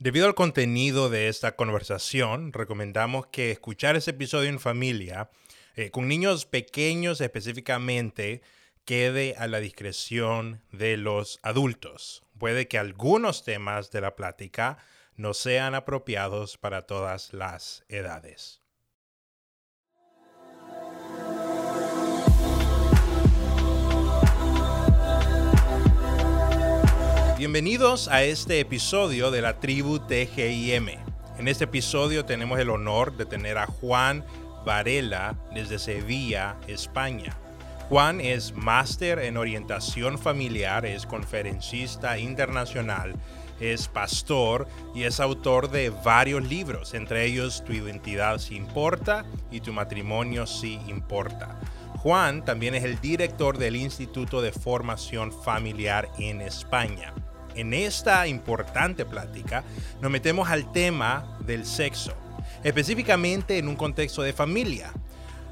Debido al contenido de esta conversación, recomendamos que escuchar ese episodio en familia, eh, con niños pequeños específicamente, quede a la discreción de los adultos. Puede que algunos temas de la plática no sean apropiados para todas las edades. Bienvenidos a este episodio de la tribu TGIM. En este episodio tenemos el honor de tener a Juan Varela desde Sevilla, España. Juan es máster en orientación familiar, es conferencista internacional, es pastor y es autor de varios libros, entre ellos Tu identidad sí importa y Tu matrimonio sí importa. Juan también es el director del Instituto de Formación Familiar en España. En esta importante plática nos metemos al tema del sexo, específicamente en un contexto de familia.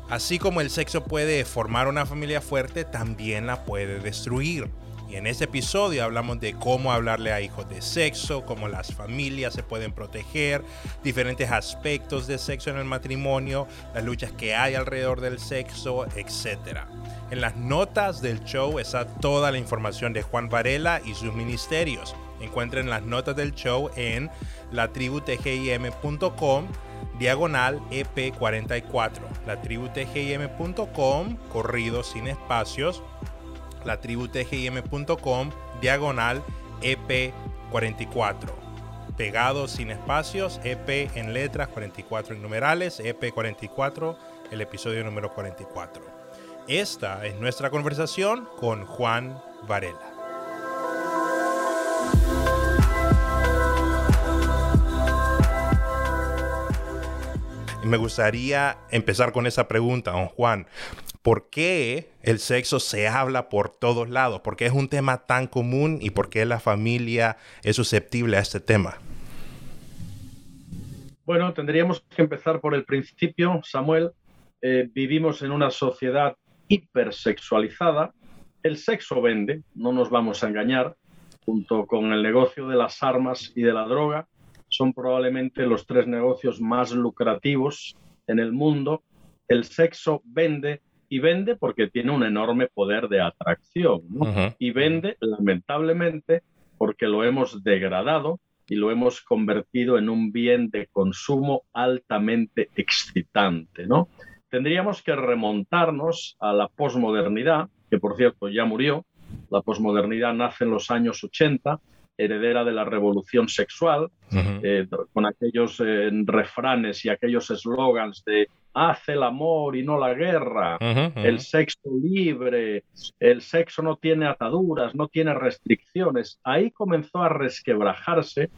Así como el sexo puede formar una familia fuerte, también la puede destruir. Y en este episodio hablamos de cómo hablarle a hijos de sexo, cómo las familias se pueden proteger, diferentes aspectos de sexo en el matrimonio, las luchas que hay alrededor del sexo, etc. En las notas del show está toda la información de Juan Varela y sus ministerios. Encuentren las notas del show en latributgim.com diagonal EP44. Latributgim.com, corrido sin espacios latributgim.com diagonal EP44. Pegado sin espacios, EP en letras, 44 en numerales, EP44, el episodio número 44. Esta es nuestra conversación con Juan Varela. me gustaría empezar con esa pregunta, don Juan. ¿Por qué el sexo se habla por todos lados? ¿Por qué es un tema tan común y por qué la familia es susceptible a este tema? Bueno, tendríamos que empezar por el principio, Samuel. Eh, vivimos en una sociedad hipersexualizada. El sexo vende, no nos vamos a engañar, junto con el negocio de las armas y de la droga, son probablemente los tres negocios más lucrativos en el mundo. El sexo vende y vende porque tiene un enorme poder de atracción. Y vende, lamentablemente, porque lo hemos degradado y lo hemos convertido en un bien de consumo altamente excitante. ¿no? Tendríamos que remontarnos a la posmodernidad, que por cierto ya murió. La posmodernidad nace en los años 80 heredera de la revolución sexual, eh, con aquellos eh, refranes y aquellos eslogans de hace el amor y no la guerra, el sexo libre, el sexo no tiene ataduras, no tiene restricciones. Ahí comenzó a resquebrajarse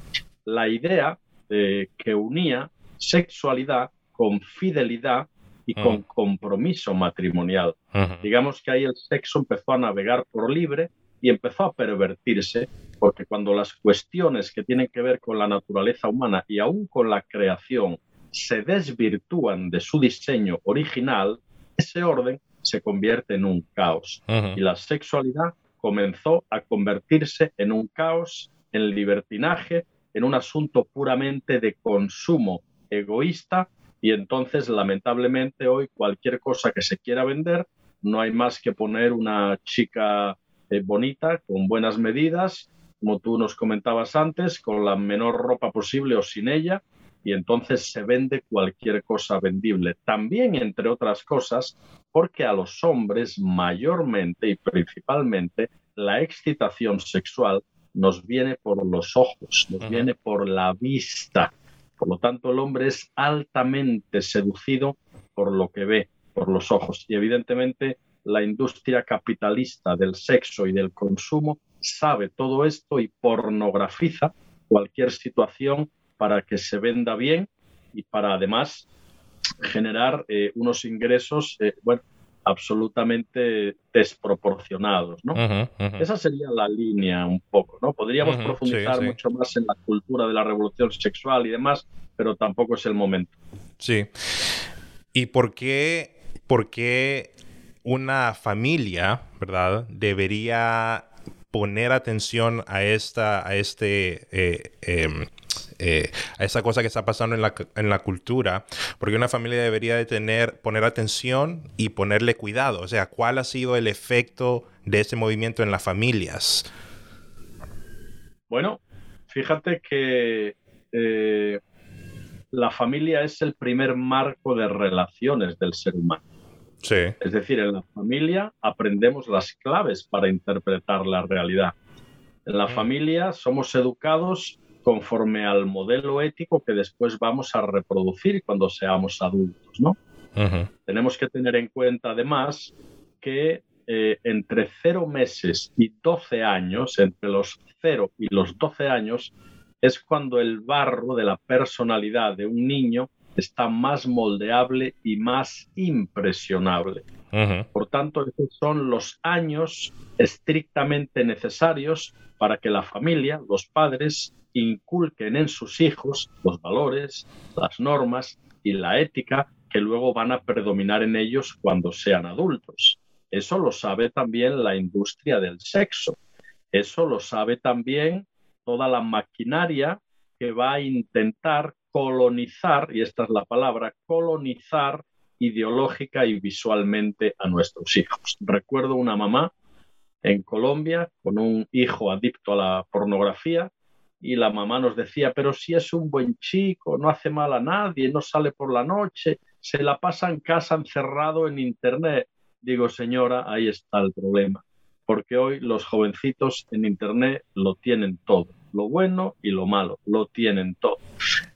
la idea que unía sexualidad con fidelidad y con compromiso matrimonial. Digamos que ahí el sexo empezó a navegar por libre y empezó a pervertirse porque cuando las cuestiones que tienen que ver con la naturaleza humana y aún con la creación se desvirtúan de su diseño original, ese orden se convierte en un caos. Y la sexualidad comenzó a convertirse en un caos, en libertinaje, en un asunto puramente de consumo egoísta y entonces lamentablemente hoy cualquier cosa que se quiera vender no hay más que poner una chica eh, bonita con buenas medidas como tú nos comentabas antes, con la menor ropa posible o sin ella, y entonces se vende cualquier cosa vendible. También, entre otras cosas, porque a los hombres mayormente y principalmente la excitación sexual nos viene por los ojos, nos viene por la vista. Por lo tanto, el hombre es altamente seducido por lo que ve, por los ojos. Y evidentemente la industria capitalista del sexo y del consumo sabe todo esto y pornografiza cualquier situación para que se venda bien y para además generar eh, unos ingresos eh, bueno, absolutamente desproporcionados. ¿no? Esa sería la línea un poco. ¿no? Podríamos profundizar mucho más en la cultura de la revolución sexual y demás, pero tampoco es el momento. Sí. ¿Y por qué, por qué una familia, ¿verdad? Debería poner atención a, esta, a este eh, em, eh, a esa cosa que está pasando en la, en la cultura, porque una familia debería de tener, poner atención y ponerle cuidado, o sea, ¿cuál ha sido el efecto de ese movimiento en las familias? Bueno, fíjate que eh, la familia es el primer marco de relaciones del ser humano. Sí. Es decir, en la familia aprendemos las claves para interpretar la realidad. En la mm. familia somos educados conforme al modelo ético que después vamos a reproducir cuando seamos adultos, ¿no? Tenemos que tener en cuenta además que eh, entre 0 meses y 12 años, entre los 0 y los 12 años, es cuando el barro de la personalidad de un niño está más moldeable y más impresionable. Por tanto, esos son los años estrictamente necesarios para que la familia, los padres, inculquen en sus hijos los valores, las normas y la ética que luego van a predominar en ellos cuando sean adultos. Eso lo sabe también la industria del sexo. Eso lo sabe también toda la maquinaria que va a intentar colonizar, y esta es la palabra, colonizar ideológica y visualmente a nuestros hijos. Recuerdo una mamá en Colombia con un hijo adicto a la pornografía y la mamá nos decía, pero si es un buen chico, no hace mal a nadie, no sale por la noche, se la pasa en casa encerrado en Internet. Digo, señora, ahí está el problema porque hoy los jovencitos en Internet lo tienen todo, lo bueno y lo malo, lo tienen todo.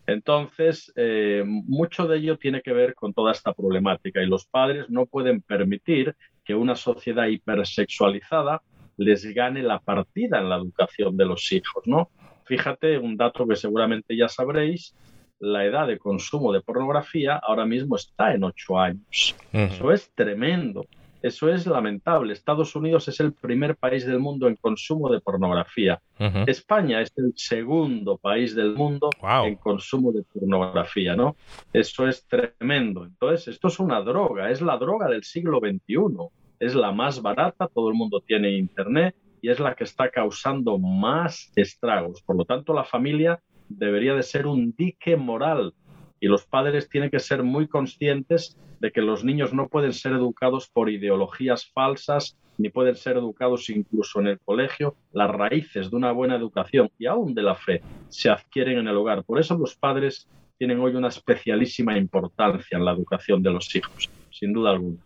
Entonces, eh, mucho de ello tiene que ver con toda esta problemática y los padres no pueden permitir que una sociedad hipersexualizada les gane la partida en la educación de los hijos, ¿no? Fíjate, un dato que seguramente ya sabréis, la edad de consumo de pornografía ahora mismo está en ocho años. Eso es tremendo. Eso es lamentable. Estados Unidos es el primer país del mundo en consumo de pornografía. España es el segundo país del mundo en consumo de pornografía, ¿no? Eso es tremendo. Entonces, esto es una droga, es la droga del siglo XXI. Es la más barata, todo el mundo tiene internet y es la que está causando más estragos. Por lo tanto, la familia debería de ser un dique moral y los padres tienen que ser muy conscientes de que los niños no pueden ser educados por ideologías falsas ni pueden ser educados incluso en el colegio. Las raíces de una buena educación y aún de la fe se adquieren en el hogar. Por eso los padres tienen hoy una especialísima importancia en la educación de los hijos, sin duda alguna.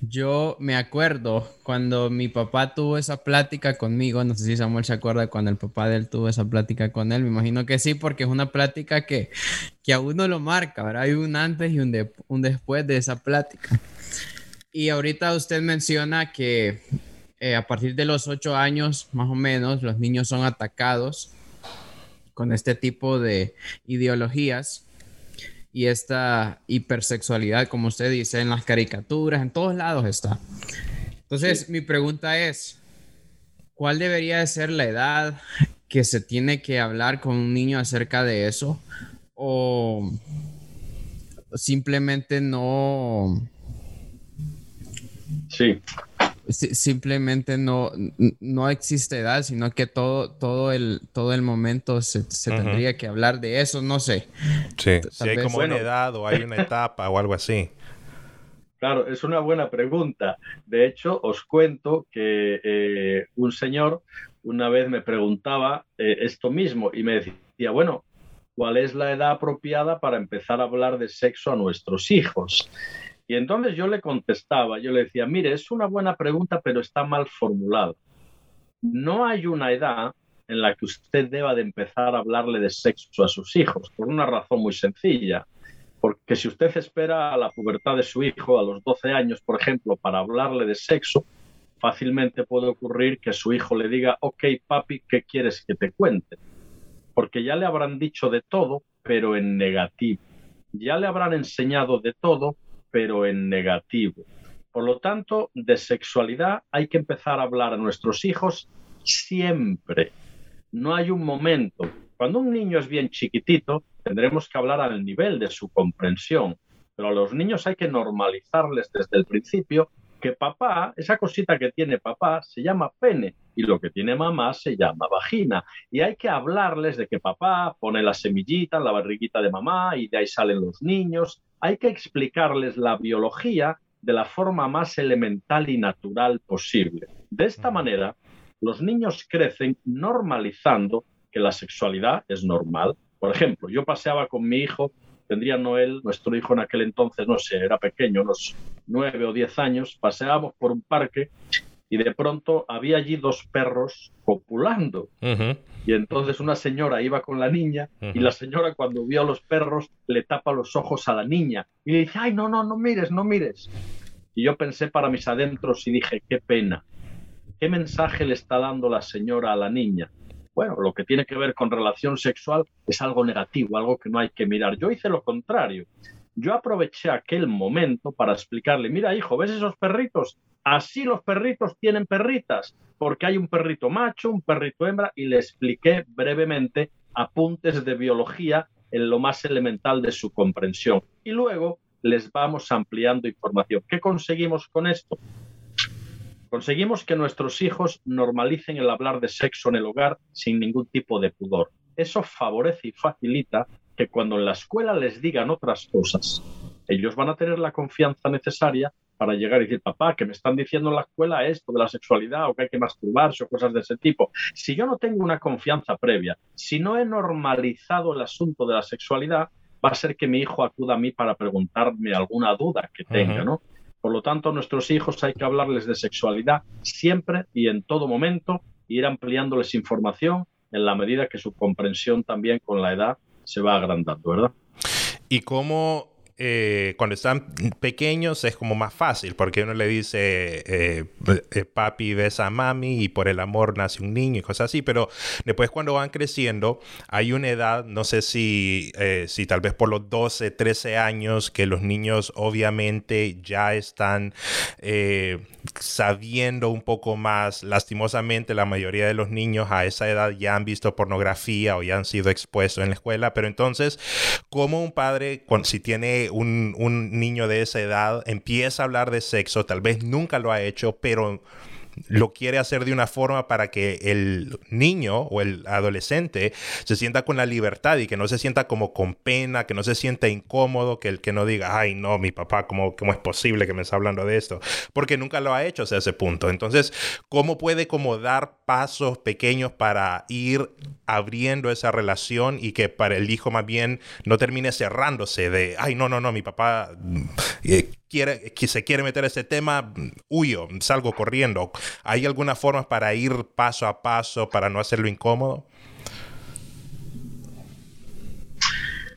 Yo me acuerdo cuando mi papá tuvo esa plática conmigo, no sé si Samuel se acuerda cuando el papá de él tuvo esa plática con él, me imagino que sí, porque es una plática que, que a uno lo marca, ¿verdad? Hay un antes y un, un después de esa plática. Y ahorita usted menciona que eh, a partir de los ocho años, más o menos, los niños son atacados con este tipo de ideologías y esta hipersexualidad, como usted dice, en las caricaturas, en todos lados está. Entonces, mi pregunta es, ¿cuál debería de ser la edad que se tiene que hablar con un niño acerca de eso? ¿O simplemente no... Sí, simplemente no, no existe edad, sino que todo, todo, el, todo el momento se, tendría que hablar de eso, no sé. Sí, si hay como una edad o hay una etapa o algo así. Claro, es una buena pregunta. De hecho, os cuento que eh, un señor una vez me preguntaba eh, esto mismo y me decía, bueno, ¿cuál es la edad apropiada para empezar a hablar de sexo a nuestros hijos? Y entonces yo le contestaba, yo le decía, mire, es una buena pregunta, pero está mal formulada. No hay una edad en la que usted deba de empezar a hablarle de sexo a sus hijos, por una razón muy sencilla. Porque si usted espera a la pubertad de su hijo, a los 12 años, por ejemplo, para hablarle de sexo, fácilmente puede ocurrir que su hijo le diga, ok, papi, ¿qué quieres que te cuente? Porque ya le habrán dicho de todo, pero en negativo. Ya le habrán enseñado de todo, pero en negativo. Por lo tanto, de sexualidad hay que empezar a hablar a nuestros hijos siempre. No hay un momento. Cuando un niño es bien chiquitito, tendremos que hablar al nivel de su comprensión, pero a los niños hay que normalizarles desde el principio que papá, esa cosita que tiene papá, se llama pene y lo que tiene mamá se llama vagina. Y hay que hablarles de que papá pone la semillita en la barriguita de mamá y de ahí salen los niños. Hay que explicarles la biología de la forma más elemental y natural posible. De esta manera, los niños crecen normalizando que la sexualidad es normal. Por ejemplo, yo paseaba con mi hijo tendría Noel, nuestro hijo en aquel entonces, no sé, era pequeño, unos nueve o diez años, paseábamos por un parque y de pronto había allí dos perros copulando. Y entonces una señora iba con la niña y la señora cuando vio a los perros le tapa los ojos a la niña y le dice, ay, no, no, no mires, no mires. Y yo pensé para mis adentros y dije, qué pena. ¿Qué mensaje le está dando la señora a la niña? bueno, lo que tiene que ver con relación sexual es algo negativo, algo que no hay que mirar. Yo hice lo contrario. Yo aproveché aquel momento para explicarle, mira hijo, ¿ves esos perritos? Así los perritos tienen perritas, porque hay un perrito macho, un perrito hembra, y le expliqué brevemente apuntes de biología en lo más elemental de su comprensión. Y luego les vamos ampliando información. ¿Qué conseguimos con esto? Conseguimos que nuestros hijos normalicen el hablar de sexo en el hogar sin ningún tipo de pudor. Eso favorece y facilita que cuando en la escuela les digan otras cosas, ellos van a tener la confianza necesaria para llegar y decir, papá, que me están diciendo en la escuela esto de la sexualidad o que hay que masturbarse o cosas de ese tipo. Si yo no tengo una confianza previa, si no he normalizado el asunto de la sexualidad, va a ser que mi hijo acuda a mí para preguntarme alguna duda que tenga, ¿no? Por lo tanto, a nuestros hijos hay que hablarles de sexualidad siempre y en todo momento, e ir ampliándoles información en la medida que su comprensión también con la edad se va agrandando, ¿verdad? ¿Y cómo eh, cuando están pequeños es como más fácil, porque uno le dice, eh, eh, papi besa a mami y por el amor nace un niño y cosas así, pero después cuando van creciendo hay una edad, no sé si, si tal vez por los 12, 13 años, que los niños obviamente ya están sabiendo un poco más, lastimosamente la mayoría de los niños a esa edad ya han visto pornografía o ya han sido expuestos en la escuela, pero entonces, como un padre, si tiene un, un niño de esa edad empieza a hablar de sexo, tal vez nunca lo ha hecho, pero lo quiere hacer de una forma para que el niño o el adolescente se sienta con la libertad y que no se sienta como con pena, que no se sienta incómodo, que el que no diga, ay, no, mi papá, ¿cómo, cómo es posible que me está hablando de esto? Porque nunca lo ha hecho hasta ese punto. Entonces, ¿cómo puede como dar pasos pequeños para ir abriendo esa relación y que para el hijo más bien no termine cerrándose de, ay, no, no, no, mi papá eh, quiere, que se quiere meter ese tema, huyo, salgo corriendo. ¿Hay alguna forma para ir paso a paso para no hacerlo incómodo?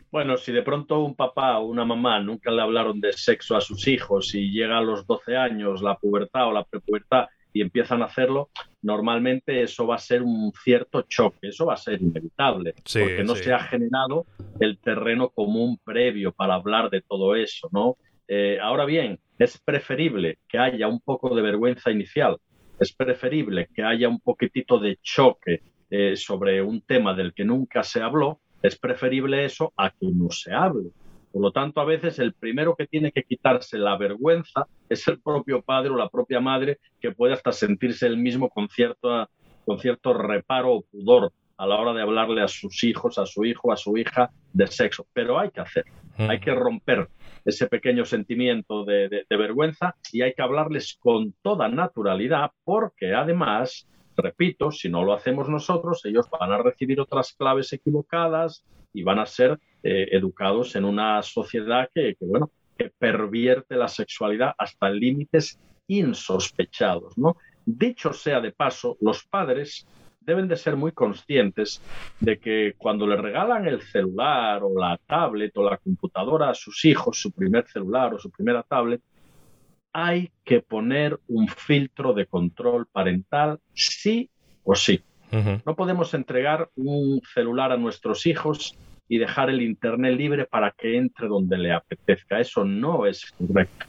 Bueno, si de pronto un papá o una mamá nunca le hablaron de sexo a sus hijos y llega a los 12 años la pubertad o la prepubertad y empiezan a hacerlo, normalmente eso va a ser un cierto choque, eso va a ser inevitable, porque no se ha generado el terreno común previo para hablar de todo eso, ¿no? Eh, ahora bien, es preferible que haya un poco de vergüenza inicial, es preferible que haya un poquitito de choque eh, sobre un tema del que nunca se habló, es preferible eso a que no se hable. Por lo tanto, a veces el primero que tiene que quitarse la vergüenza es el propio padre o la propia madre que puede hasta sentirse el mismo con, con cierto reparo o pudor a la hora de hablarle a sus hijos, a su hijo, a su hija de sexo. Pero hay que hacerlo, hay que romper ese pequeño sentimiento de, vergüenza y hay que hablarles con toda naturalidad porque además, repito, si no lo hacemos nosotros, ellos van a recibir otras claves equivocadas y van a ser eh, educados en una sociedad que, que, bueno, que pervierte la sexualidad hasta límites insospechados, ¿no? Dicho sea de paso, los padres deben de ser muy conscientes de que cuando le regalan el celular o la tablet o la computadora a sus hijos, su primer celular o su primera tablet, hay que poner un filtro de control parental sí o sí. No podemos entregar un celular a nuestros hijos y dejar el Internet libre para que entre donde le apetezca. Eso no es correcto.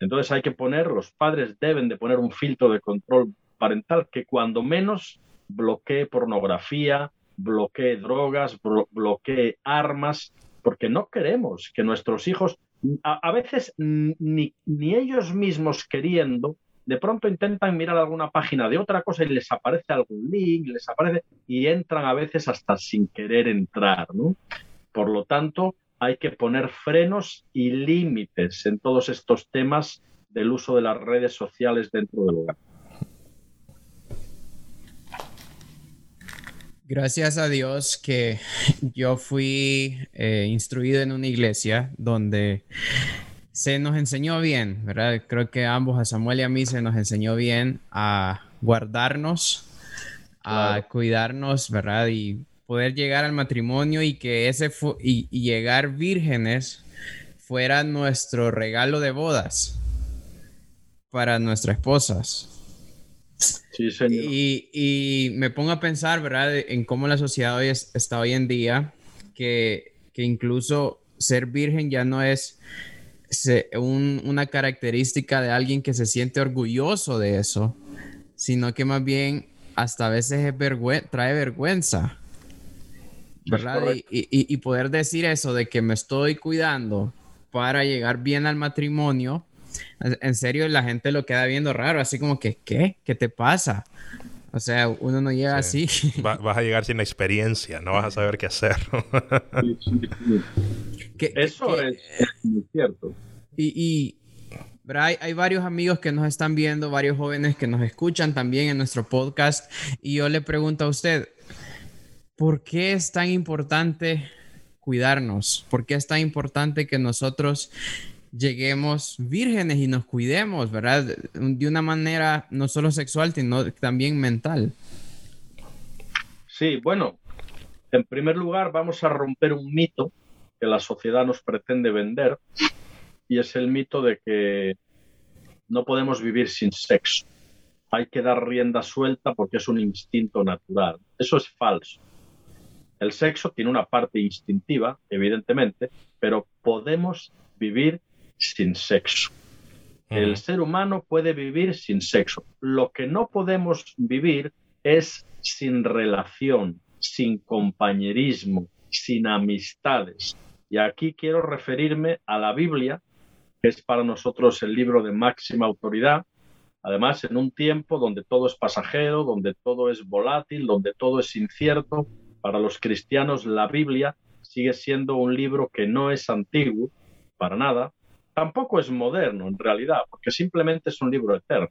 Entonces hay que poner, los padres deben de poner un filtro de control parental que cuando menos bloquee pornografía, bloquee drogas, bloquee armas porque no queremos que nuestros hijos, a, veces ni, ni ellos mismos queriendo, de pronto intentan mirar alguna página de otra cosa y les aparece algún link, les aparece y entran a veces hasta sin querer entrar, ¿no? Por lo tanto, hay que poner frenos y límites en todos estos temas del uso de las redes sociales dentro del hogar. Gracias a Dios que yo fui eh, instruido en una iglesia donde se nos enseñó bien, ¿verdad? Creo que ambos, a Samuel y a mí, se nos enseñó bien a guardarnos, a cuidarnos, ¿verdad? Y poder llegar al matrimonio y que ese y, llegar vírgenes fuera nuestro regalo de bodas para nuestras esposas. Sí, señor. Y, me pongo a pensar, ¿verdad?, en cómo la sociedad hoy está hoy en día, que, que incluso ser virgen ya no es una característica de alguien que se siente orgulloso de eso, sino que más bien hasta a veces trae vergüenza. ¿Verdad? Y, poder decir eso de que me estoy cuidando para llegar bien al matrimonio, en serio la gente lo queda viendo raro, así como que, ¿qué? ¿Qué te pasa? O sea, uno no llega así. vas a llegar sin experiencia, no vas a saber qué hacer. Eso es cierto. Y, hay, varios amigos que nos están viendo, varios jóvenes que nos escuchan también en nuestro podcast. Y yo le pregunto a usted, ¿por qué es tan importante cuidarnos? ¿Por qué es tan importante que nosotros lleguemos vírgenes y nos cuidemos, ¿verdad? De una manera no solo sexual, sino también mental. Sí, bueno, en primer lugar vamos a romper un mito que la sociedad nos pretende vender y es el mito de que no podemos vivir sin sexo. Hay que dar rienda suelta porque es un instinto natural. Eso es falso. El sexo tiene una parte instintiva, evidentemente, pero podemos vivir sin sexo. El ser humano puede vivir sin sexo. Lo que no podemos vivir es sin relación, sin compañerismo, sin amistades. Y aquí quiero referirme a la Biblia, que es para nosotros el libro de máxima autoridad. Además, en un tiempo donde todo es pasajero, donde todo es volátil, donde todo es incierto, para los cristianos la Biblia sigue siendo un libro que no es antiguo, para nada, tampoco es moderno en realidad, porque simplemente es un libro eterno.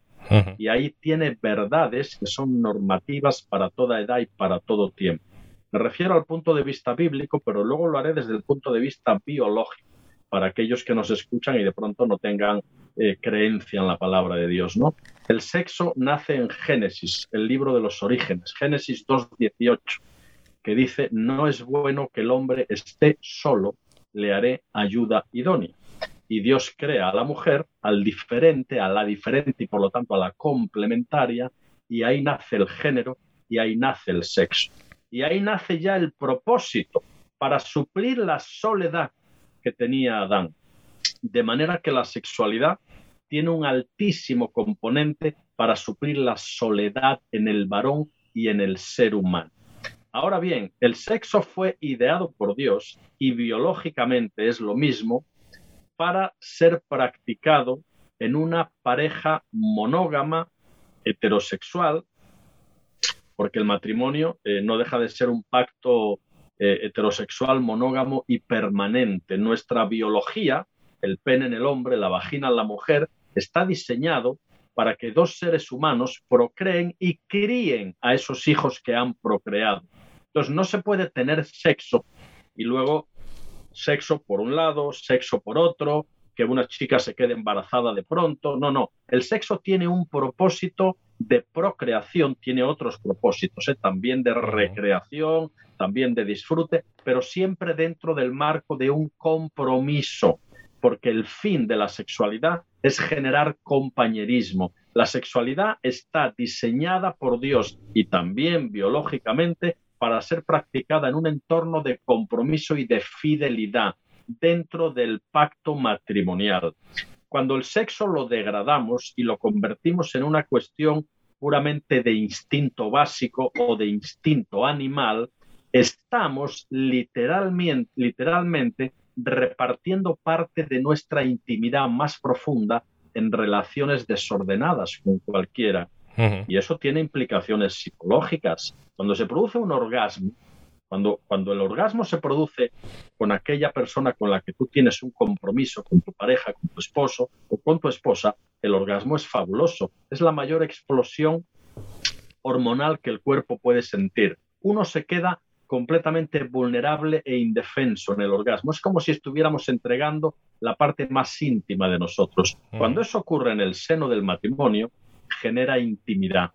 Y ahí tiene verdades que son normativas para toda edad y para todo tiempo. Me refiero al punto de vista bíblico, pero luego lo haré desde el punto de vista biológico, para aquellos que nos escuchan y de pronto no tengan eh, creencia en la palabra de Dios. ¿no? El sexo nace en Génesis, el libro de los orígenes, Génesis 2.18, que dice, no es bueno que el hombre esté solo, le haré ayuda idónea y Dios crea a la mujer, al diferente, a la diferente y por lo tanto a la complementaria, y ahí nace el género y ahí nace el sexo. Y ahí nace ya el propósito para suplir la soledad que tenía Adán. De manera que la sexualidad tiene un altísimo componente para suplir la soledad en el varón y en el ser humano. Ahora bien, el sexo fue ideado por Dios y biológicamente es lo mismo para ser practicado en una pareja monógama heterosexual, porque el matrimonio eh, no deja de ser un pacto eh, heterosexual monógamo y permanente. Nuestra biología, el pene en el hombre, la vagina en la mujer, está diseñado para que dos seres humanos procreen y críen a esos hijos que han procreado. Entonces no se puede tener sexo y luego sexo por un lado, sexo por otro, que una chica se quede embarazada de pronto. No, no. El sexo tiene un propósito de procreación, tiene otros propósitos, ¿eh? también de recreación, también de disfrute, pero siempre dentro del marco de un compromiso, porque el fin de la sexualidad es generar compañerismo. La sexualidad está diseñada por Dios y también biológicamente para ser practicada en un entorno de compromiso y de fidelidad dentro del pacto matrimonial. Cuando el sexo lo degradamos y lo convertimos en una cuestión puramente de instinto básico o de instinto animal, estamos literalmente, repartiendo parte de nuestra intimidad más profunda en relaciones desordenadas con cualquiera. Y eso tiene implicaciones psicológicas. Cuando se produce un orgasmo, cuando, cuando el orgasmo se produce con aquella persona con la que tú tienes un compromiso, con tu pareja, con tu esposo o con tu esposa, el orgasmo es fabuloso. Es la mayor explosión hormonal que el cuerpo puede sentir. Uno se queda completamente vulnerable e indefenso en el orgasmo. Es como si estuviéramos entregando la parte más íntima de nosotros. Cuando eso ocurre en el seno del matrimonio, genera intimidad,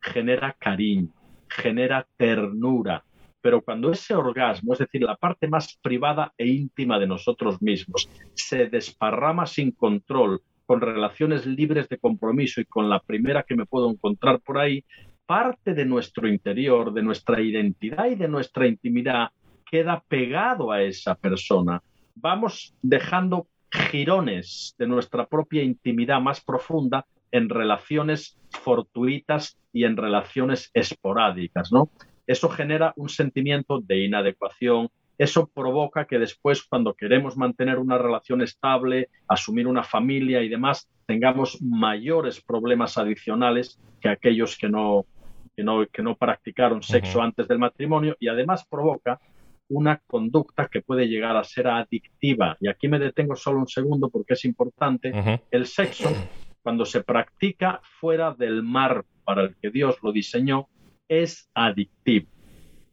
genera cariño, genera ternura. Pero cuando ese orgasmo, es decir, la parte más privada e íntima de nosotros mismos, se desparrama sin control, con relaciones libres de compromiso y con la primera que me puedo encontrar por ahí, parte de nuestro interior, de nuestra identidad y de nuestra intimidad queda pegado a esa persona. Vamos dejando girones de nuestra propia intimidad más profunda en relaciones fortuitas y en relaciones esporádicas, ¿no? Eso genera un sentimiento de inadecuación, eso provoca que después, cuando queremos mantener una relación estable, asumir una familia y demás, tengamos mayores problemas adicionales que aquellos que no, que no, practicaron sexo antes del matrimonio y además provoca una conducta que puede llegar a ser adictiva. Y aquí me detengo solo un segundo porque es importante. El sexo, cuando se practica fuera del mar para el que Dios lo diseñó, es adictivo.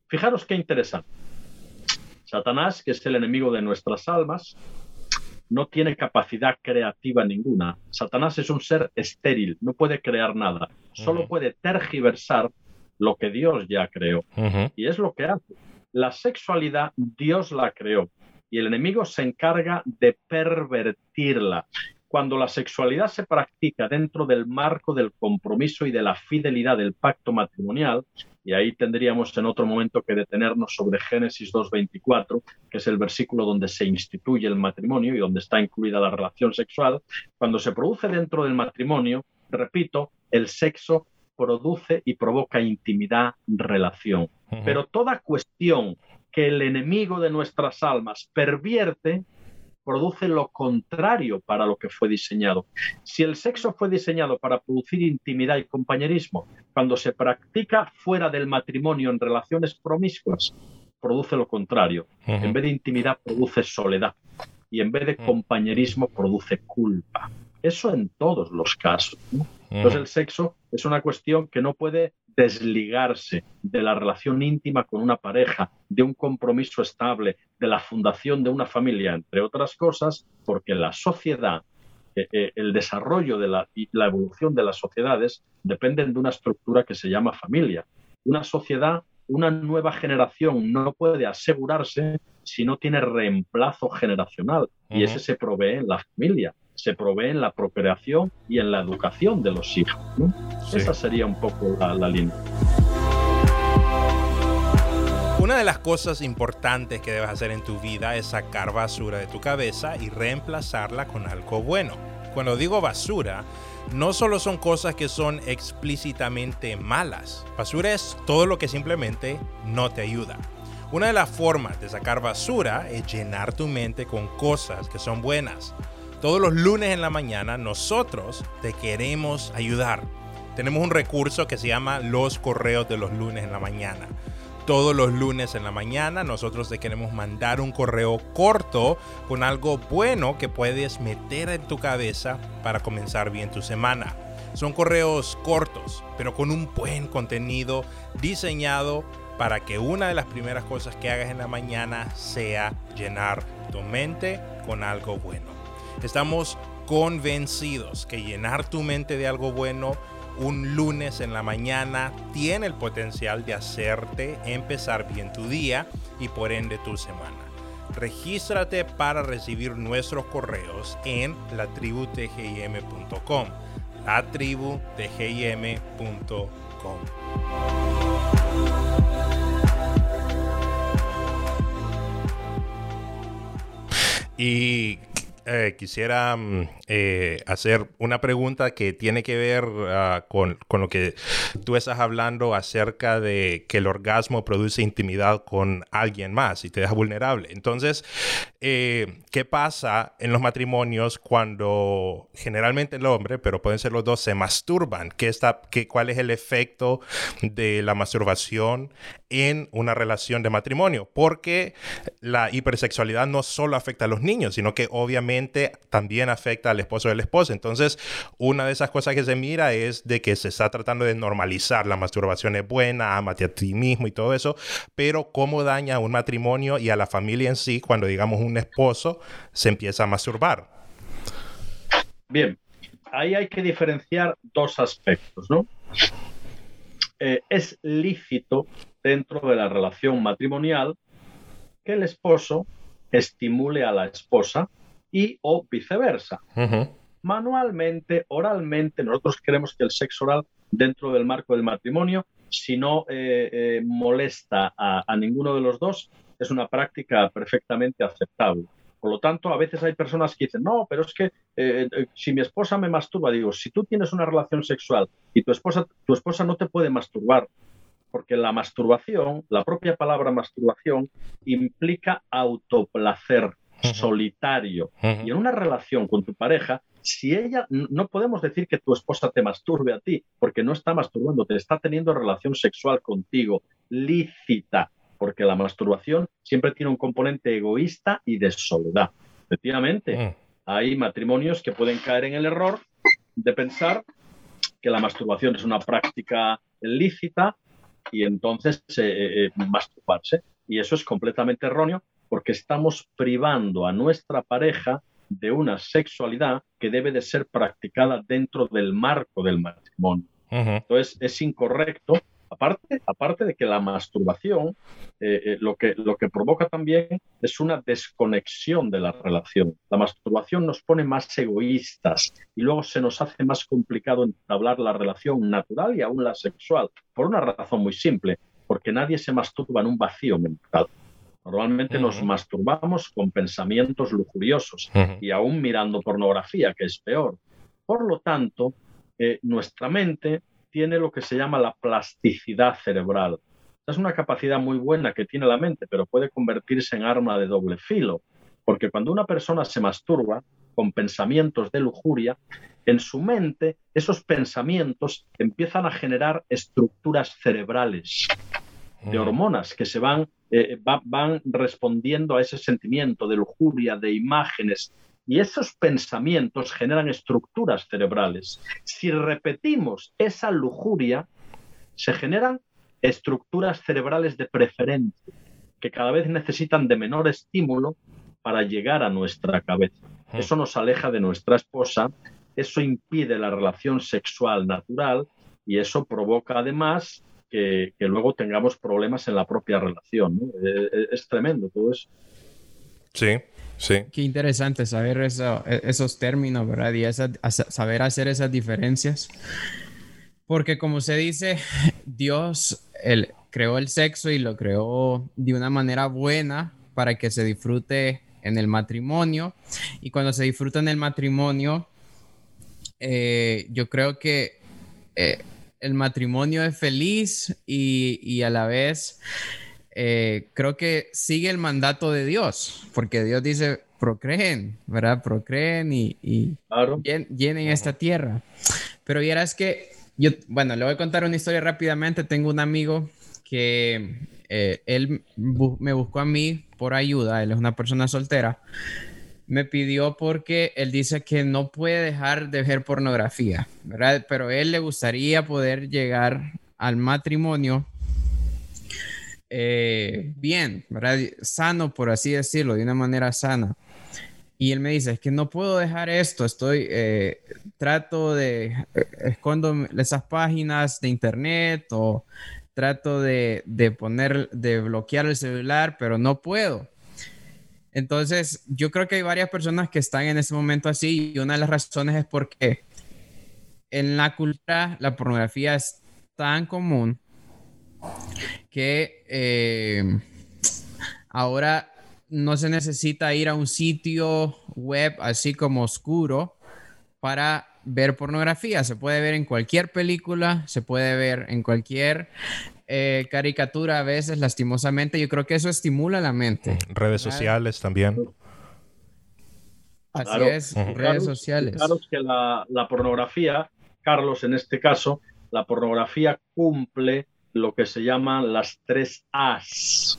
Fijaros qué interesante. Satanás, que es el enemigo de nuestras almas, no tiene capacidad creativa ninguna. Satanás es un ser estéril, no puede crear nada, solo puede tergiversar lo que Dios ya creó. Y es lo que hace. La sexualidad Dios la creó y el enemigo se encarga de pervertirla. Cuando la sexualidad se practica dentro del marco del compromiso y de la fidelidad del pacto matrimonial, y ahí tendríamos en otro momento que detenernos sobre Génesis 2.24, que es el versículo donde se instituye el matrimonio y donde está incluida la relación sexual. Cuando se produce dentro del matrimonio, repito, el sexo produce y provoca intimidad, relación. Pero toda cuestión que el enemigo de nuestras almas pervierte, produce lo contrario para lo que fue diseñado. Si el sexo fue diseñado para producir intimidad y compañerismo, cuando se practica fuera del matrimonio en relaciones promiscuas, produce lo contrario. En vez de intimidad, produce soledad. Y en vez de compañerismo, produce culpa. Eso en todos los casos. Entonces el sexo es una cuestión que no puede desligarse de la relación íntima con una pareja, de un compromiso estable, de la fundación de una familia, entre otras cosas, porque la sociedad, eh, eh, el desarrollo de la, y la evolución de las sociedades dependen de una estructura que se llama familia. Una sociedad, una nueva generación no puede asegurarse si no tiene reemplazo generacional y ese se provee en la familia se provee en la procreación y en la educación de los hijos. Esa sería un poco la, la línea. Una de las cosas importantes que debes hacer en tu vida es sacar basura de tu cabeza y reemplazarla con algo bueno. Cuando digo basura, no solo son cosas que son explícitamente malas. Basura es todo lo que simplemente no te ayuda. Una de las formas de sacar basura es llenar tu mente con cosas que son buenas. Todos los lunes en la mañana nosotros te queremos ayudar. Tenemos un recurso que se llama los correos de los lunes en la mañana. Todos los lunes en la mañana nosotros te queremos mandar un correo corto con algo bueno que puedes meter en tu cabeza para comenzar bien tu semana. Son correos cortos, pero con un buen contenido diseñado para que una de las primeras cosas que hagas en la mañana sea llenar tu mente con algo bueno. Estamos convencidos que llenar tu mente de algo bueno un lunes en la mañana tiene el potencial de hacerte empezar bien tu día y por ende tu semana. Regístrate para recibir nuestros correos en latributgim.com. latributgim.com. Y eh, quisiera mm, eh, hacer una pregunta que tiene que ver ah, con, con, lo que tú estás hablando acerca de que el orgasmo produce intimidad con alguien más y te deja vulnerable. Entonces, eh, ¿qué pasa en los matrimonios cuando generalmente el hombre, pero pueden ser los dos, se masturban? ¿Qué está, qué, ¿Cuál es el efecto de la masturbación en una relación de matrimonio? Porque la hipersexualidad no solo afecta a los niños, sino que obviamente también afecta al esposo o la esposa. Entonces, una de esas cosas que se mira es de que se está tratando de normalizar la masturbación es buena, amate a ti mismo y todo eso, pero cómo daña a un matrimonio y a la familia en sí cuando digamos un esposo se empieza a masturbar. Bien, ahí hay que diferenciar dos aspectos, ¿no? Eh, es lícito dentro de la relación matrimonial que el esposo estimule a la esposa y o viceversa. Manualmente, oralmente, nosotros creemos que el sexo oral dentro del marco del matrimonio, si no eh, eh, molesta a, ninguno de los dos, es una práctica perfectamente aceptable. Por lo tanto, a veces hay personas que dicen, no, pero es que eh, si mi esposa me masturba, digo, si tú tienes una relación sexual y tu esposa, tu esposa no te puede masturbar, porque la masturbación, la propia palabra masturbación, implica autoplacer solitario. Y en una relación con tu pareja, si ella, no podemos decir que tu esposa te masturbe a ti, porque no está masturbando, te está teniendo relación sexual contigo, lícita, porque la masturbación siempre tiene un componente egoísta y de soledad. Efectivamente, hay matrimonios que pueden caer en el error de pensar que la masturbación es una práctica lícita y entonces eh, eh, masturbarse. Y eso es completamente erróneo porque estamos privando a nuestra pareja de una sexualidad que debe de ser practicada dentro del marco del matrimonio. Entonces es incorrecto Aparte, aparte de que la masturbación eh, eh, lo, que, lo que provoca también es una desconexión de la relación. La masturbación nos pone más egoístas y luego se nos hace más complicado entablar la relación natural y aún la sexual, por una razón muy simple, porque nadie se masturba en un vacío mental. Normalmente nos masturbamos con pensamientos lujuriosos y aún mirando pornografía, que es peor. Por lo tanto, eh, nuestra mente tiene lo que se llama la plasticidad cerebral. Es una capacidad muy buena que tiene la mente, pero puede convertirse en arma de doble filo, porque cuando una persona se masturba con pensamientos de lujuria, en su mente esos pensamientos empiezan a generar estructuras cerebrales de hormonas que se van, eh, van respondiendo a ese sentimiento de lujuria, de imágenes, y esos pensamientos generan estructuras cerebrales. Si repetimos esa lujuria, se generan estructuras cerebrales de preferencia, que cada vez necesitan de menor estímulo para llegar a nuestra cabeza. Eso nos aleja de nuestra esposa, eso impide la relación sexual natural y eso provoca además que, luego tengamos problemas en la propia relación. Es, es, tremendo todo eso. Sí, Sí. Qué interesante saber e, esos términos, ¿verdad? Y saber hacer esas diferencias. Porque como se dice, Dios creó el sexo y lo creó de una manera buena para que se disfrute en el matrimonio. Y cuando se disfruta en el matrimonio, eh, yo creo que eh, el matrimonio es feliz y, y a la vez eh, creo que sigue el mandato de Dios, porque Dios dice, procreen, ¿verdad? Procreen y, llenen esta tierra. Pero es que yo, bueno, le voy a contar una historia rápidamente. Tengo un amigo que eh, él me buscó a mí por ayuda, él es una persona soltera. Me pidió porque él dice que no puede dejar de ver pornografía, ¿verdad? Pero él le gustaría poder llegar al matrimonio eh, bien, ¿verdad? Sano, por así decirlo, de una manera sana. Y él me dice, es que no puedo dejar esto, estoy, eh, trato de, eh, escondo esas páginas de internet o trato de, de, poner, de bloquear el celular, pero no puedo. Entonces, yo creo que hay varias personas que están en ese momento así y una de las razones es porque en la cultura la pornografía es tan común que eh, ahora no se necesita ir a un sitio web así como oscuro para ver pornografía. Se puede ver en cualquier película, se puede ver en cualquier eh, caricatura a veces, lastimosamente. Yo creo que eso estimula la mente. Redes sociales también. Así es, redes sociales. Claro que la, la pornografía, Carlos, en este caso, la pornografía cumple lo que se llaman las tres As.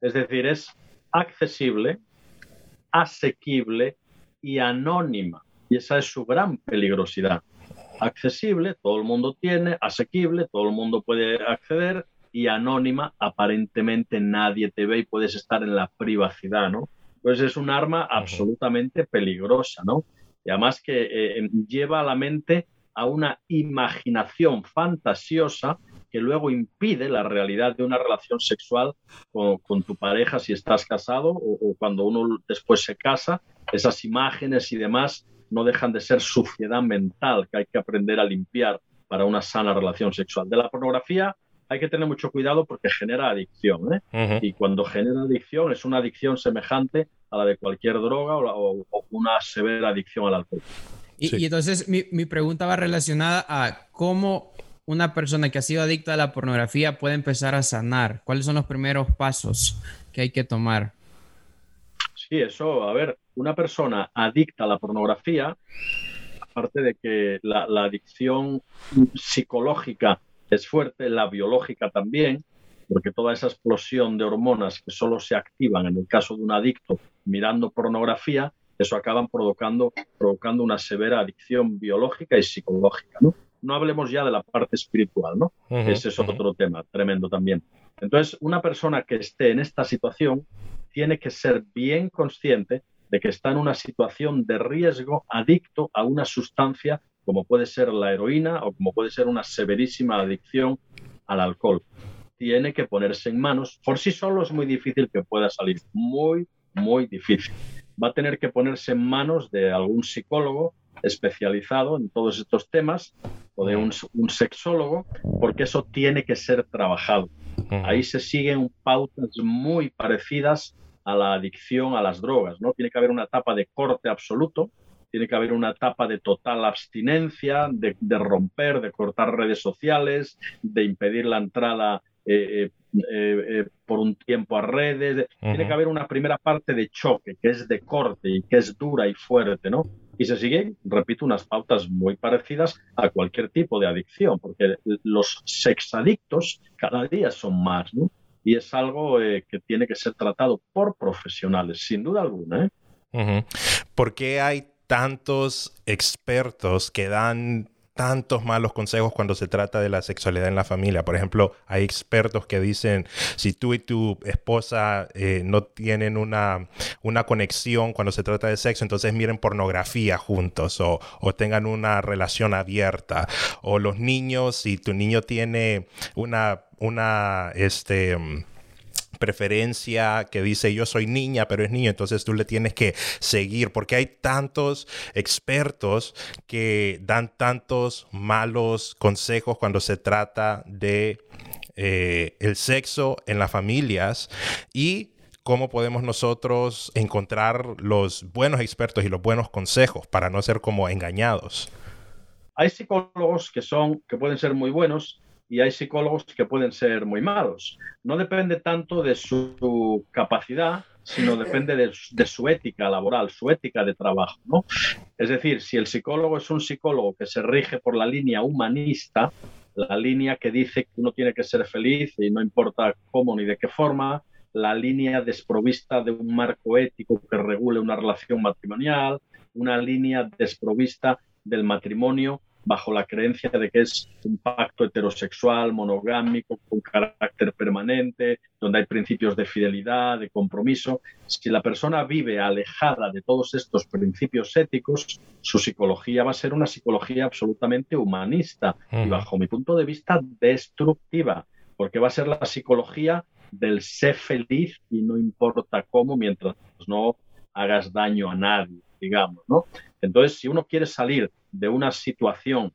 Es decir, es accesible, asequible y anónima. Y esa es su gran peligrosidad. Accesible, todo el mundo tiene, asequible, todo el mundo puede acceder y anónima, aparentemente nadie te ve y puedes estar en la privacidad, ¿no? Pues es un arma absolutamente peligrosa, ¿no? Y además que eh, lleva a la mente a una imaginación fantasiosa que luego impide la realidad de una relación sexual con, tu pareja si estás casado o, cuando uno después se casa. Esas imágenes y demás no dejan de ser suciedad mental que hay que aprender a limpiar para una sana relación sexual. De la pornografía hay que tener mucho cuidado porque genera adicción. ¿eh? Y cuando genera adicción es una adicción semejante a la de cualquier droga o, una severa adicción al alcohol. Y, entonces mi, mi, pregunta va relacionada a cómo una persona que ha sido adicta a la pornografía puede empezar a sanar? ¿Cuáles son los primeros pasos que hay que tomar? Sí, eso, a ver, una persona adicta a la pornografía, aparte de que la, adicción psicológica es fuerte, la biológica también, porque toda esa explosión de hormonas que solo se activan en el caso de un adicto mirando pornografía, eso acaban provocando, provocando una severa adicción biológica y psicológica. ¿no? no hablemos ya de la parte espiritual, ¿no? Ese es otro tema tremendo también. Entonces, una persona que esté en esta situación tiene que ser bien consciente de que está en una situación de riesgo adicto a una sustancia como puede ser la heroína o como puede ser una severísima adicción al alcohol. Tiene que ponerse en manos. Por sí solo es muy difícil que pueda salir. Muy, muy difícil. Va a tener que ponerse en manos de algún psicólogo especializado en todos estos temas o de un, sexólogo, porque eso tiene que ser trabajado. Ahí se siguen pautas muy parecidas a la adicción a las drogas, ¿no? Tiene que haber una etapa de corte absoluto, tiene que haber una etapa de total abstinencia, de, romper, de cortar redes sociales, de impedir la entrada eh, eh, eh, por un tiempo a redes. Tiene que haber una primera parte de choque, que es de corte y que es dura y fuerte, ¿no? Y se siguen, repito, unas pautas muy parecidas a cualquier tipo de adicción, porque los sexadictos cada día son más, ¿no? Y es algo eh, que tiene que ser tratado por profesionales, sin duda alguna. ¿eh? ¿Por qué hay tantos expertos que dan tantos malos consejos cuando se trata de la sexualidad en la familia. Por ejemplo, hay expertos que dicen, si tú y tu esposa eh, no tienen una, una conexión cuando se trata de sexo, entonces miren pornografía juntos o, o tengan una relación abierta. O los niños, si tu niño tiene una, una, este preferencia que dice yo soy niña, pero es niño, entonces tú le tienes que seguir, porque hay tantos expertos que dan tantos malos consejos cuando se trata de eh, el sexo en las familias y cómo podemos nosotros encontrar los buenos expertos y los buenos consejos para no ser como engañados. Hay psicólogos que son que pueden ser muy buenos y hay psicólogos que pueden ser muy malos. No depende tanto de su capacidad, sino depende de, su ética laboral, su ética de trabajo. ¿no? Es decir, si el psicólogo es un psicólogo que se rige por la línea humanista, la línea que dice que uno tiene que ser feliz y no importa cómo ni de qué forma, la línea desprovista de un marco ético que regule una relación matrimonial, una línea desprovista del matrimonio bajo la creencia de que es un pacto heterosexual, monogámico, con carácter permanente, donde hay principios de fidelidad, de compromiso. Si la persona vive alejada de todos estos principios éticos, su psicología va a ser una psicología absolutamente humanista y bajo mi punto de vista destructiva, porque va a ser la psicología del ser feliz y no importa cómo mientras no hagas daño a nadie, digamos, ¿no? Entonces, si uno quiere salir de una situación,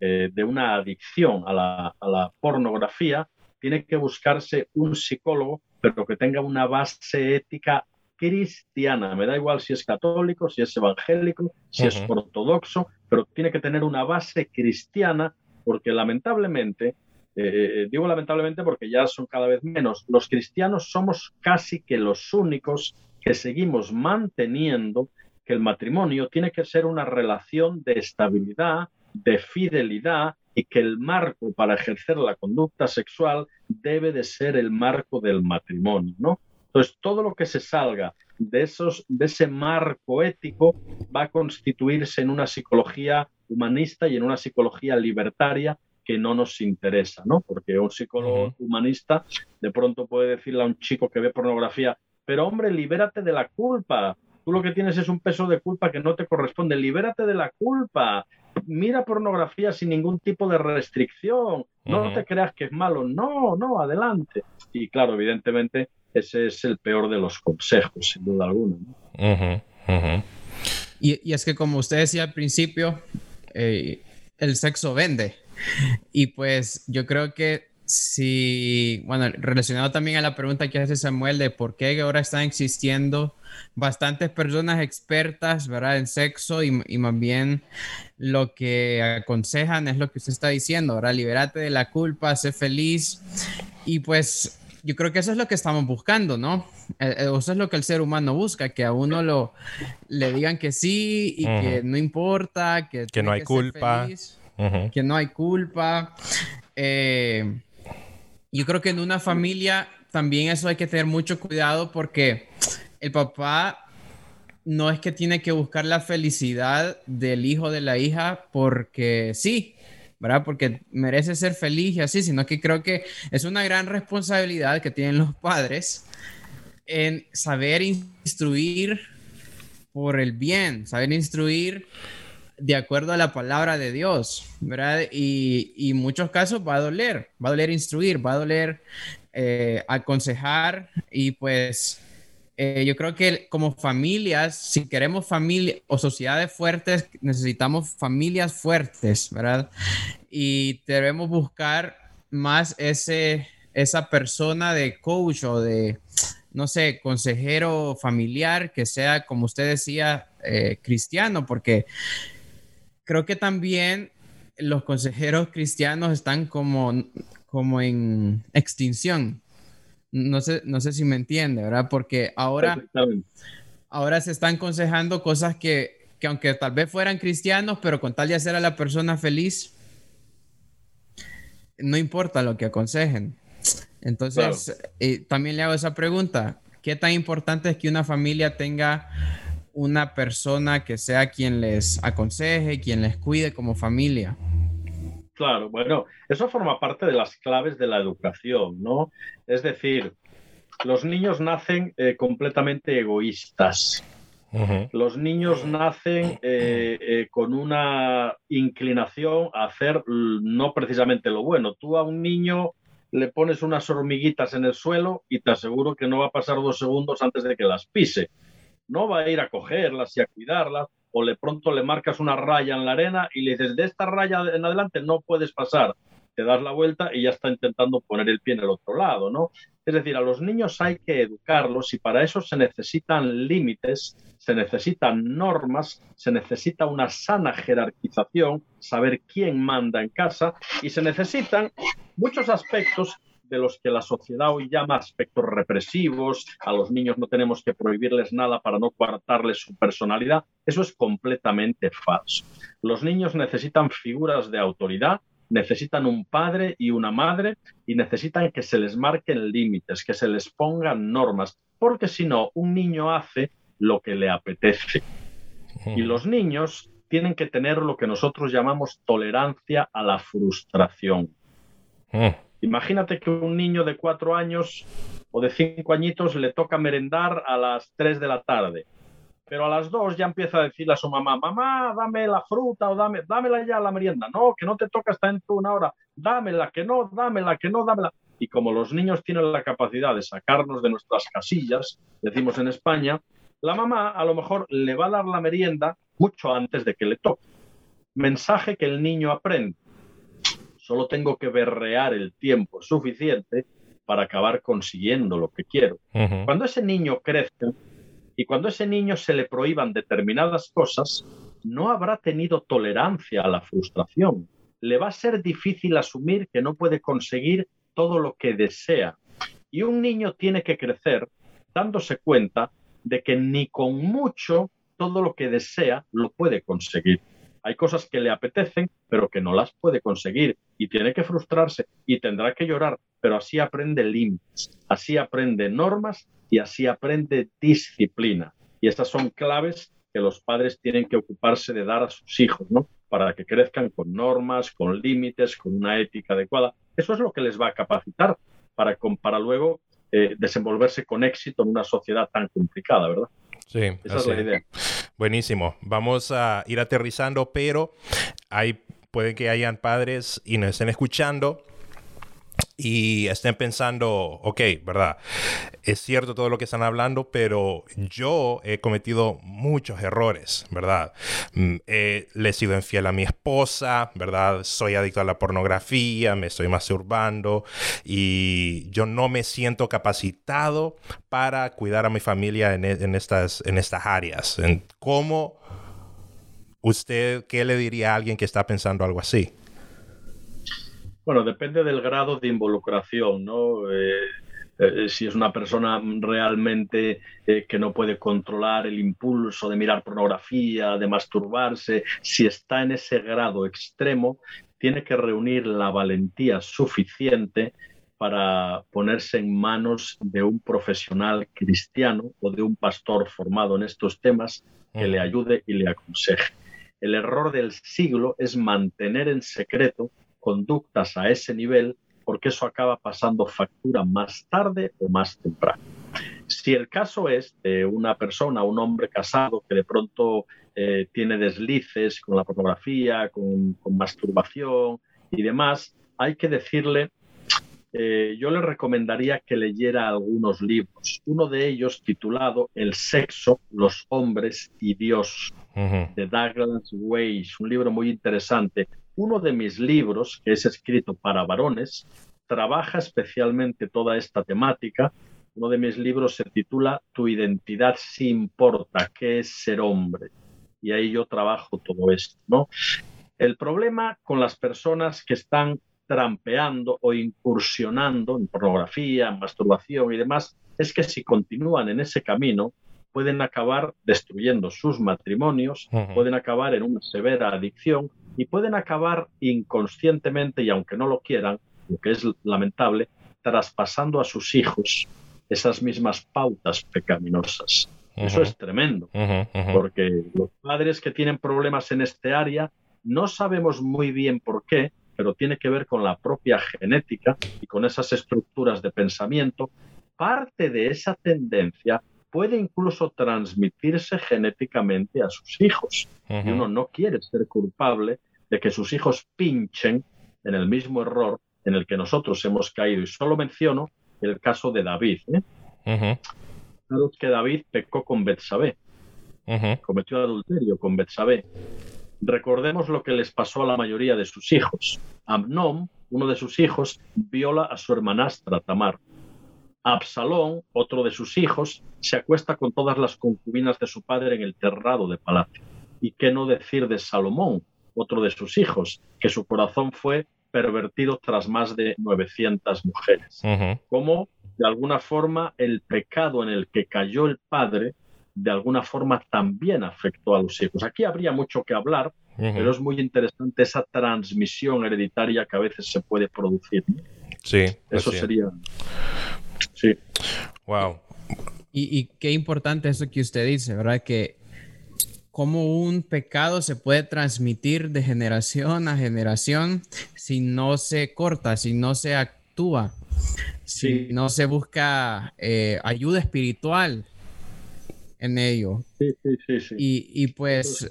eh, de una adicción a la, pornografía, tiene que buscarse un psicólogo, pero que tenga una base ética cristiana. Me da igual si es católico, si es evangélico, si es ortodoxo, pero tiene que tener una base cristiana porque lamentablemente, eh, digo lamentablemente porque ya son cada vez menos, los cristianos somos casi que los únicos que seguimos manteniendo que el matrimonio tiene que ser una relación de estabilidad, de fidelidad y que el marco para ejercer la conducta sexual debe de ser el marco del matrimonio, ¿no? Entonces, todo lo que se salga de, esos, de ese marco ético va a constituirse en una psicología humanista y en una psicología libertaria que no nos interesa, ¿no? Porque un psicólogo humanista de pronto puede decirle a un chico que ve pornografía, pero hombre, libérate de la culpa, Tú lo que tienes es un peso de culpa que no te corresponde. Libérate de la culpa. Mira pornografía sin ningún tipo de restricción. No te creas que es malo. No, no, adelante. Y claro, evidentemente, ese es el peor de los consejos, sin duda alguna. Y, es que como usted decía al principio, eh, el sexo vende. Y pues yo creo que si, bueno, relacionado también a la pregunta que hace Samuel de por qué ahora están existiendo bastantes personas expertas, ¿verdad? En sexo y, más bien lo que aconsejan es lo que usted está diciendo, ¿verdad? Liberate de la culpa, sé feliz y pues yo creo que eso es lo que estamos buscando, ¿no? Eh, eh, eso es lo que el ser humano busca, que a uno lo le digan que sí y que no importa, que, que no hay culpa. Que no hay culpa. Eh, yo creo que en una familia también eso hay que tener mucho cuidado porque el papá no es que tiene que buscar la felicidad del hijo de la hija porque sí, ¿verdad? Porque merece ser feliz y así, sino que creo que es una gran responsabilidad que tienen los padres en saber instruir por el bien, saber instruir de acuerdo a la palabra de Dios, ¿verdad? Y, en muchos casos va a doler, va a doler instruir, va a doler eh, aconsejar y pues eh, yo creo que como familias, si queremos familia o sociedades fuertes, necesitamos familias fuertes, ¿verdad? Y debemos buscar más ese, esa persona de coach o de, no sé, consejero familiar que sea, como usted decía, eh, cristiano, porque creo que también los consejeros cristianos están como, como en extinción. No sé, no sé si me entiende, ¿verdad? Porque ahora, ahora se están aconsejando cosas que, que, aunque tal vez fueran cristianos, pero con tal de hacer a la persona feliz, no importa lo que aconsejen. Entonces, eh, también le hago esa pregunta. ¿Qué tan importante es que una familia tenga una persona que sea quien les aconseje, quien les cuide como familia? Claro, bueno, eso forma parte de las claves de la educación, ¿no? Es decir, los niños nacen eh, completamente egoístas. Los niños nacen eh, eh, con una inclinación a hacer no precisamente lo bueno. Tú a un niño le pones unas hormiguitas en el suelo y te aseguro que no va a pasar dos segundos antes de que las pise. No va a ir a cogerlas y a cuidarlas, o le pronto le marcas una raya en la arena y le dices, de esta raya en adelante no puedes pasar. Te das la vuelta y ya está intentando poner el pie en el otro lado, ¿no? Es decir, a los niños hay que educarlos y para eso se necesitan límites, se necesitan normas, se necesita una sana jerarquización, saber quién manda en casa y se necesitan muchos aspectos de los que la sociedad hoy llama aspectos represivos, a los niños no tenemos que prohibirles nada para no coartarles su personalidad, eso es completamente falso. Los niños necesitan figuras de autoridad, necesitan un padre y una madre y necesitan que se les marquen límites, que se les pongan normas, porque si no, un niño hace lo que le apetece. Y los niños tienen que tener lo que nosotros llamamos tolerancia a la frustración. Imagínate que un niño de cuatro años o de cinco añitos le toca merendar a las tres de la tarde, pero a las dos ya empieza a decirle a su mamá, mamá, dame la fruta o dame, dámela ya la merienda. No, que no te toca hasta dentro de una hora. Dámela, que no, dámela, que no, dámela. Y como los niños tienen la capacidad de sacarnos de nuestras casillas, decimos en España, la mamá a lo mejor le va a dar la merienda mucho antes de que le toque. Mensaje que el niño aprende Solo tengo que berrear el tiempo suficiente para acabar consiguiendo lo que quiero. Cuando ese niño crece, Y cuando ese niño se le prohíban determinadas cosas, no habrá tenido tolerancia a la frustración. Le va a ser difícil asumir que no puede conseguir todo lo que desea. Y un niño tiene que crecer dándose cuenta de que ni con mucho todo lo que desea lo puede conseguir. Hay cosas que le apetecen, pero que no las puede conseguir y tiene que frustrarse y tendrá que llorar, pero así aprende límites, así aprende normas y así aprende disciplina. Y estas son claves que los padres tienen que ocuparse de dar a sus hijos, ¿no? Para que crezcan con normas, con límites, con una ética adecuada. Eso es lo que les va a capacitar para, para luego eh, desenvolverse con éxito en una sociedad tan complicada, ¿verdad? Sí, esa es la idea. Buenísimo. Vamos a ir aterrizando, pero hay, puede que hayan padres y nos estén escuchando y estén pensando, ok, ¿verdad? Es cierto todo lo que están hablando, pero yo he cometido muchos errores, ¿verdad? Mm, le he sido infiel a mi esposa, ¿verdad? Soy adicto a la pornografía, me estoy masturbando y yo no me siento capacitado para cuidar a mi familia en, e, estas, en estas áreas. ¿Cómo usted, qué le diría a alguien que está pensando algo así? Bueno, depende del grado de involucración, ¿no? Eh, eh, si es una persona realmente eh, que no puede controlar el impulso de mirar pornografía, de masturbarse, si está en ese grado extremo, tiene que reunir la valentía suficiente para ponerse en manos de un profesional cristiano o de un pastor formado en estos temas que le ayude y le aconseje. El error del siglo es mantener en secreto conductas a ese nivel porque eso acaba pasando factura más tarde o más temprano. Si el caso es de una persona, un hombre casado que de pronto eh, tiene deslices con la pornografía, con, masturbación y demás, hay que decirle, eh, yo le recomendaría que leyera algunos libros. Uno de ellos titulado El sexo, los hombres y Dios, de Douglas Weiss, un libro muy interesante uno de mis libros, que es escrito para varones, trabaja especialmente toda esta temática. Uno de mis libros se titula Tu identidad sí importa, ¿qué es ser hombre? Y ahí yo trabajo todo esto, ¿no? El problema con las personas que están trampeando o incursionando en pornografía, masturbación y demás, es que si continúan en ese camino, pueden acabar destruyendo sus matrimonios, pueden acabar en una severa adicción y pueden acabar inconscientemente y aunque no lo quieran, lo que es lamentable, traspasando a sus hijos esas mismas pautas pecaminosas. Eso es tremendo, porque los padres que tienen problemas en este área no sabemos muy bien por qué, pero tiene que ver con la propia genética y con esas estructuras de pensamiento. Parte de esa tendencia puede incluso transmitirse genéticamente a sus hijos. Y uno no quiere ser culpable de que sus hijos pinchen en el mismo error en el que nosotros hemos caído. Y solo menciono el caso de David. ¿eh? que David pecó con Betsabé, cometió adulterio con Betsabé. Recordemos lo que les pasó a la mayoría de sus hijos. Amnón, uno de sus hijos, viola a su hermanastra Tamar. Absalón, otro de sus hijos, se acuesta con todas las concubinas de su padre en el terrado de palacio. ¿Y qué no decir de Salomón, otro de sus hijos, que su corazón fue pervertido tras más de 900 mujeres. Como de alguna forma el pecado en el que cayó el padre, de alguna forma también afectó a los hijos. Aquí habría mucho que hablar, pero es muy interesante esa transmisión hereditaria que a veces se puede producir. Sí. Eso sería. Sí. Wow. Y, y, qué importante eso que usted dice, ¿verdad? Que cómo un pecado se puede transmitir de generación a generación si no se corta, si no se actúa, si no se busca eh, ayuda espiritual en ello. Sí, sí, sí, y, pues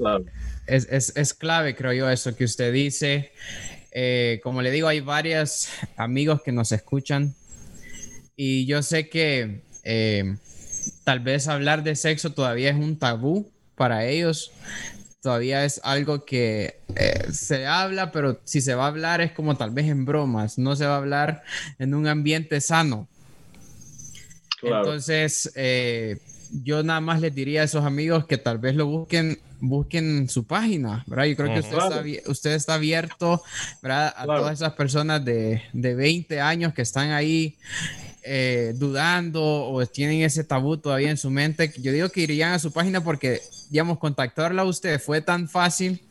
es clave. creo yo, eso que usted dice. Eh, como le digo, hay varios amigos que nos escuchan y yo sé que eh, tal vez hablar de sexo todavía es un tabú para ellos todavía es algo que eh, se habla, pero si se va a hablar es como tal vez en bromas, no se va a hablar en un ambiente sano. Entonces, eh, yo nada más les diría a esos amigos que tal vez lo busquen, busquen su página, ¿verdad? Yo creo que usted, está, usted está abierto, ¿verdad? A todas esas personas de, de 20 años que están ahí eh, dudando o tienen ese tabú todavía en su mente. Yo digo que irían a su página porque, digamos, contactarla a usted fue tan fácil.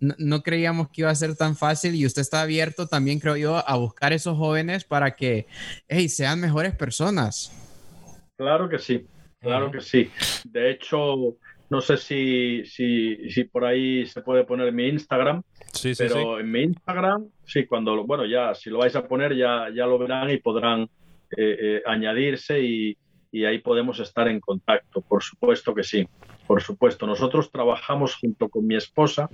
No, creíamos que iba a ser tan fácil y usted está abierto también, creo yo, a buscar esos jóvenes para que hey, sean mejores personas. Claro que sí. Claro que sí. De hecho, no sé si, si, si por ahí se puede poner mi Instagram. Sí, sí, pero en mi Instagram, sí, cuando, bueno, ya, si lo vais a poner, ya, ya lo verán y podrán eh, eh, añadirse y, y, ahí podemos estar en contacto. Por supuesto que sí, por supuesto. Nosotros trabajamos junto con mi esposa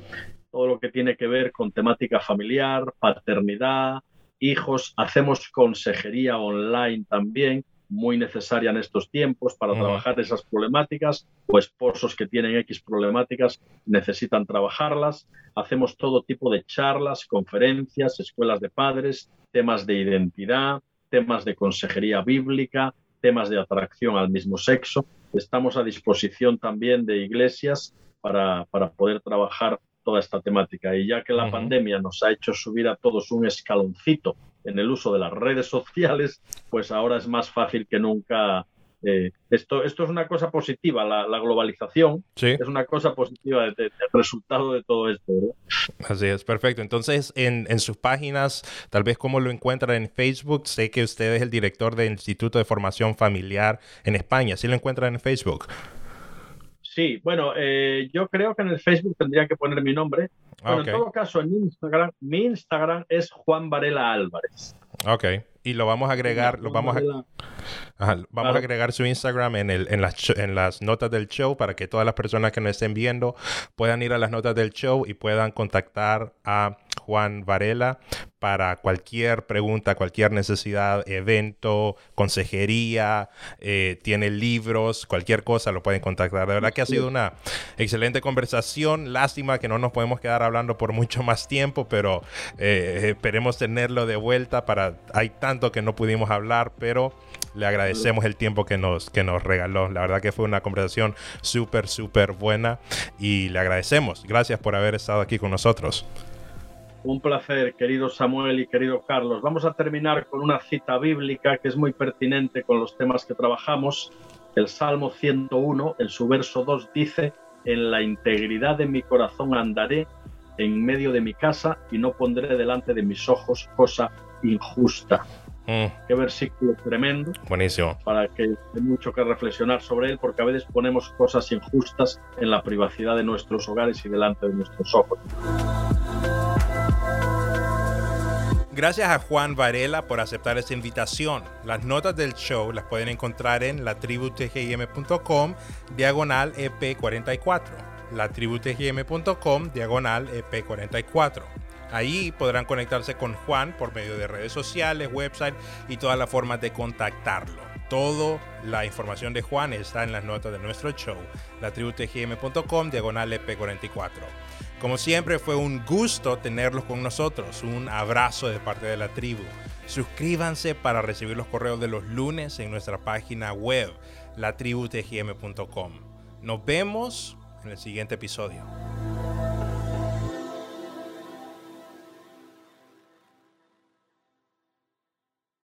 todo lo que tiene que ver con temática familiar, paternidad, hijos. Hacemos consejería online también muy necesaria en estos tiempos para trabajar esas problemáticas o esposos que tienen X problemáticas necesitan trabajarlas. Hacemos todo tipo de charlas, conferencias, escuelas de padres, temas de identidad, temas de consejería bíblica, temas de atracción al mismo sexo. Estamos a disposición también de iglesias para, para poder trabajar toda esta temática. Y ya que la pandemia nos ha hecho subir a todos un escaloncito en el uso de las redes sociales, pues ahora es más fácil que nunca. Eh, esto, esto es una cosa positiva, la, globalización es una cosa positiva del resultado de todo esto. Así es, perfecto. Entonces, en, en, sus páginas, tal vez como lo encuentran en Facebook, sé que usted es el director del Instituto de Formación Familiar en España. ¿Sí lo encuentran en Facebook? Sí, bueno, eh, yo creo que en el Facebook tendría que poner mi nombre. Pero en todo caso, en Instagram, mi Instagram es Juan Varela Álvarez. Ok. Y lo vamos a agregar, lo vamos a, vamos a agregar su Instagram en, el, en, las, en las notas del show para que todas las personas que nos estén viendo puedan ir a las notas del show y puedan contactar a Juan Varela para cualquier pregunta, cualquier necesidad, evento, consejería, eh, tiene libros, cualquier cosa, lo pueden contactar. De verdad que ha sido una excelente conversación. Lástima que no nos podemos quedar hablando por mucho más tiempo, pero eh, esperemos tenerlo de vuelta para... Hay tanto que no pudimos hablar, pero le agradecemos el tiempo que nos, que nos regaló. La verdad que fue una conversación súper, súper buena y le agradecemos. Gracias por haber estado aquí con nosotros. Un placer, querido Samuel y querido Carlos. Vamos a terminar con una cita bíblica que es muy pertinente con los temas que trabajamos. El Salmo 101, en su verso 2, dice, en la integridad de mi corazón andaré en medio de mi casa y no pondré delante de mis ojos cosa injusta. Mm. Qué versículo tremendo. Buenísimo. Para que hay mucho que reflexionar sobre él, porque a veces ponemos cosas injustas en la privacidad de nuestros hogares y delante de nuestros ojos. Gracias a Juan Varela por aceptar esta invitación. Las notas del show las pueden encontrar en latributgm.com diagonal EP44. latributgm.com diagonal EP44. Ahí podrán conectarse con Juan por medio de redes sociales, website y todas las formas de contactarlo. Toda la información de Juan está en las notas de nuestro show, latributgm.com diagonal EP44. Como siempre fue un gusto tenerlos con nosotros. Un abrazo de parte de la tribu. Suscríbanse para recibir los correos de los lunes en nuestra página web latributgm.com. Nos vemos en el siguiente episodio.